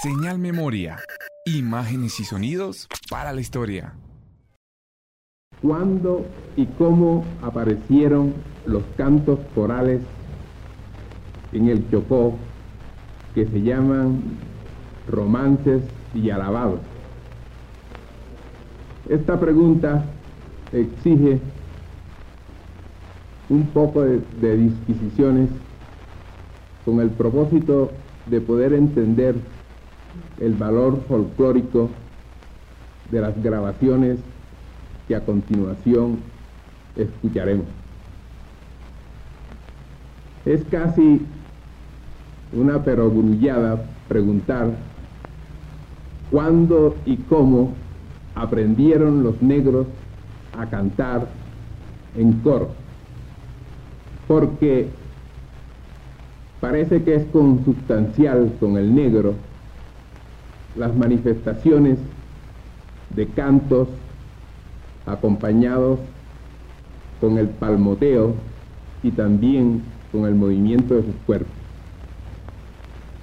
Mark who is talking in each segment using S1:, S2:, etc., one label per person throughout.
S1: Señal Memoria. Imágenes y sonidos para la historia.
S2: ¿Cuándo y cómo aparecieron los cantos corales en el Chocó que se llaman romances y alabados? Esta pregunta exige un poco de, de disquisiciones con el propósito de poder entender el valor folclórico de las grabaciones que a continuación escucharemos. Es casi una perogrullada preguntar cuándo y cómo aprendieron los negros a cantar en coro, porque parece que es consubstancial con el negro las manifestaciones de cantos acompañados con el palmoteo y también con el movimiento de sus cuerpos.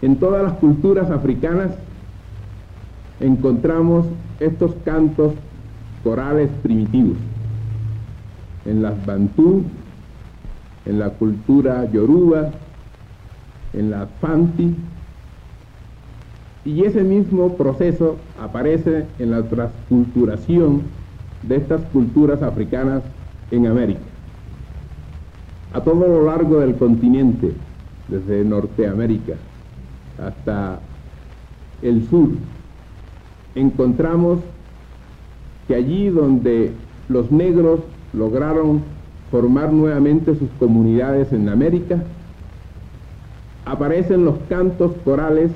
S2: En todas las culturas africanas encontramos estos cantos corales primitivos. En las Bantú, en la cultura yoruba, en la Fanti, y ese mismo proceso aparece en la transculturación de estas culturas africanas en América. A todo lo largo del continente, desde Norteamérica hasta el sur, encontramos que allí donde los negros lograron formar nuevamente sus comunidades en América, aparecen los cantos corales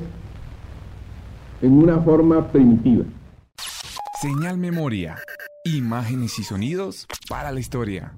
S2: en una forma primitiva.
S1: Señal Memoria. Imágenes y sonidos para la historia.